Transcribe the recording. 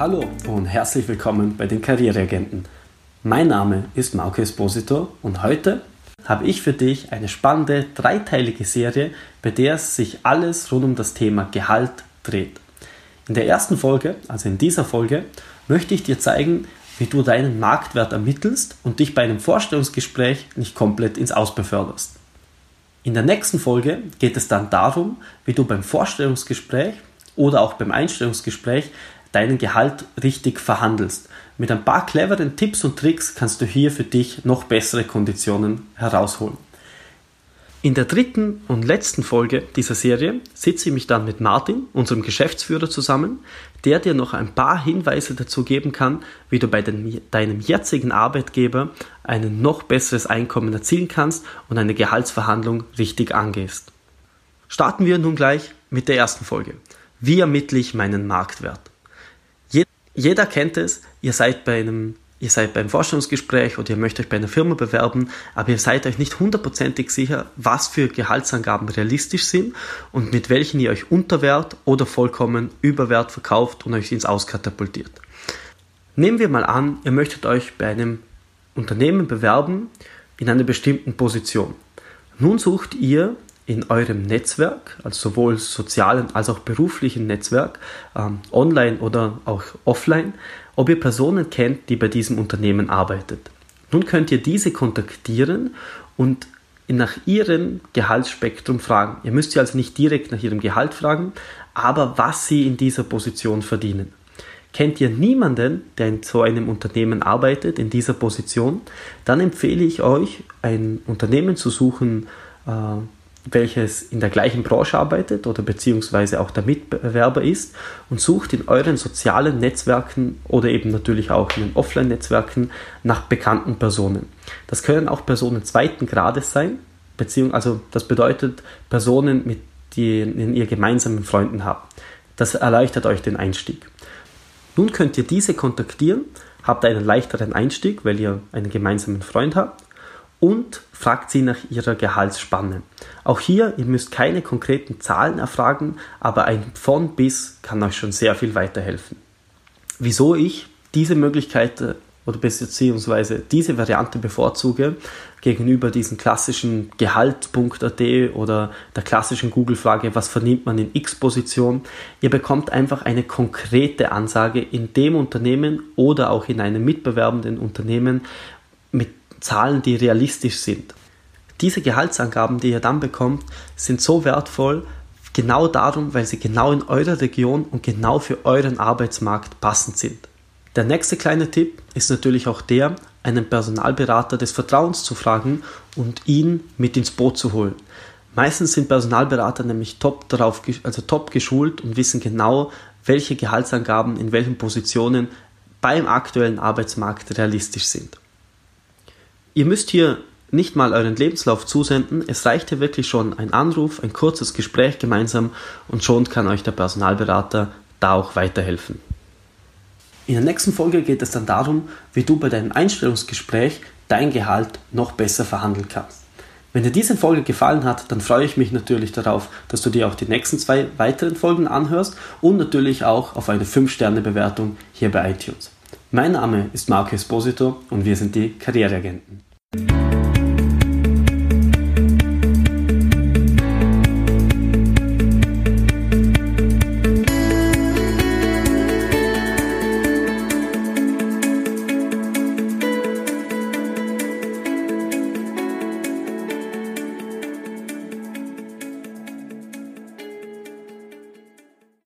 Hallo und herzlich willkommen bei den Karriereagenten. Mein Name ist Marco Esposito und heute habe ich für dich eine spannende dreiteilige Serie, bei der sich alles rund um das Thema Gehalt dreht. In der ersten Folge, also in dieser Folge, möchte ich dir zeigen, wie du deinen Marktwert ermittelst und dich bei einem Vorstellungsgespräch nicht komplett ins Aus beförderst. In der nächsten Folge geht es dann darum, wie du beim Vorstellungsgespräch oder auch beim Einstellungsgespräch deinen Gehalt richtig verhandelst. Mit ein paar cleveren Tipps und Tricks kannst du hier für dich noch bessere Konditionen herausholen. In der dritten und letzten Folge dieser Serie sitze ich mich dann mit Martin, unserem Geschäftsführer, zusammen, der dir noch ein paar Hinweise dazu geben kann, wie du bei den, deinem jetzigen Arbeitgeber ein noch besseres Einkommen erzielen kannst und eine Gehaltsverhandlung richtig angehst. Starten wir nun gleich mit der ersten Folge. Wie ermittle ich meinen Marktwert? Jeder kennt es, ihr seid bei einem ihr seid beim Forschungsgespräch oder ihr möchtet euch bei einer Firma bewerben, aber ihr seid euch nicht hundertprozentig sicher, was für Gehaltsangaben realistisch sind und mit welchen ihr euch unter Wert oder vollkommen über Wert verkauft und euch ins Auskatapultiert. Nehmen wir mal an, ihr möchtet euch bei einem Unternehmen bewerben in einer bestimmten Position. Nun sucht ihr in eurem Netzwerk, also sowohl sozialen als auch beruflichen Netzwerk, ähm, online oder auch offline, ob ihr Personen kennt, die bei diesem Unternehmen arbeitet. Nun könnt ihr diese kontaktieren und nach ihrem Gehaltsspektrum fragen. Ihr müsst sie also nicht direkt nach ihrem Gehalt fragen, aber was sie in dieser Position verdienen. Kennt ihr niemanden, der in so einem Unternehmen arbeitet, in dieser Position, dann empfehle ich euch, ein Unternehmen zu suchen, äh, welches in der gleichen Branche arbeitet oder beziehungsweise auch der Mitbewerber ist und sucht in euren sozialen Netzwerken oder eben natürlich auch in den Offline-Netzwerken nach bekannten Personen. Das können auch Personen zweiten Grades sein, beziehungsweise also das bedeutet Personen, mit denen ihr gemeinsamen Freunden habt. Das erleichtert euch den Einstieg. Nun könnt ihr diese kontaktieren, habt einen leichteren Einstieg, weil ihr einen gemeinsamen Freund habt und fragt sie nach ihrer Gehaltsspanne. Auch hier, ihr müsst keine konkreten Zahlen erfragen, aber ein von bis kann euch schon sehr viel weiterhelfen. Wieso ich diese Möglichkeit äh, oder beziehungsweise diese Variante bevorzuge gegenüber diesen klassischen Gehalt.at oder der klassischen Google-Frage, was vernimmt man in X-Position. Ihr bekommt einfach eine konkrete Ansage in dem Unternehmen oder auch in einem mitbewerbenden Unternehmen mit Zahlen, die realistisch sind. Diese Gehaltsangaben, die ihr dann bekommt, sind so wertvoll, genau darum, weil sie genau in eurer Region und genau für euren Arbeitsmarkt passend sind. Der nächste kleine Tipp ist natürlich auch der, einen Personalberater des Vertrauens zu fragen und ihn mit ins Boot zu holen. Meistens sind Personalberater nämlich top darauf, also top geschult und wissen genau, welche Gehaltsangaben in welchen Positionen beim aktuellen Arbeitsmarkt realistisch sind. Ihr müsst hier nicht mal euren Lebenslauf zusenden, es reicht hier wirklich schon ein Anruf, ein kurzes Gespräch gemeinsam und schon kann euch der Personalberater da auch weiterhelfen. In der nächsten Folge geht es dann darum, wie du bei deinem Einstellungsgespräch dein Gehalt noch besser verhandeln kannst. Wenn dir diese Folge gefallen hat, dann freue ich mich natürlich darauf, dass du dir auch die nächsten zwei weiteren Folgen anhörst und natürlich auch auf eine 5-Sterne-Bewertung hier bei iTunes. Mein Name ist Marco Esposito und wir sind die Karriereagenten.